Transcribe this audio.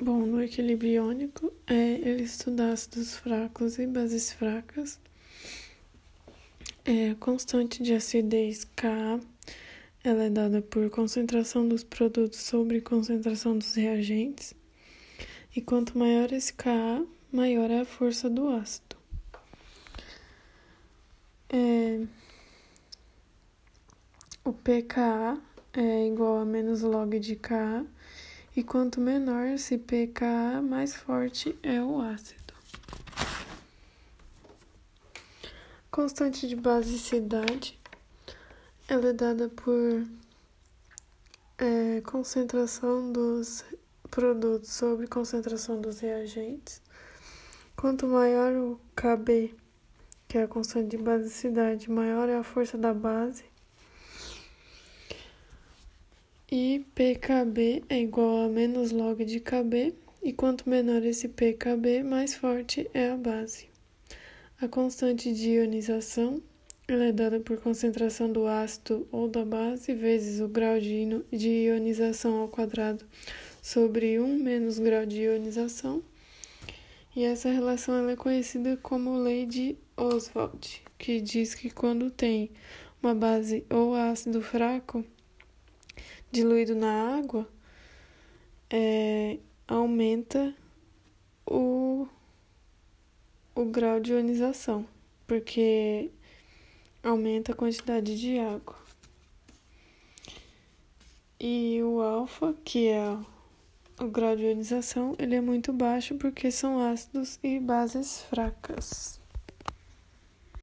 Bom, no equilíbrio iônico, é, ele estuda ácidos fracos e bases fracas. É, constante de acidez Ka, ela é dada por concentração dos produtos sobre concentração dos reagentes. E quanto maior esse Ka, maior é a força do ácido. É, o pKa é igual a menos log de Ka e quanto menor esse pKa, mais forte é o ácido. Constante de basicidade, ela é dada por é, concentração dos produtos sobre concentração dos reagentes. Quanto maior o Kb, que é a constante de basicidade, maior é a força da base e PKB é igual a menos log de KB, e quanto menor esse PKB, mais forte é a base. A constante de ionização ela é dada por concentração do ácido ou da base vezes o grau de, ionização ao quadrado sobre 1 menos grau de ionização. E essa relação ela é conhecida como lei de Oswald, que diz que quando tem uma base ou ácido fraco, diluído na água, é, aumenta o, o grau de ionização, porque aumenta a quantidade de água. E o alfa, que é o grau de ionização, ele é muito baixo porque são ácidos e bases fracas.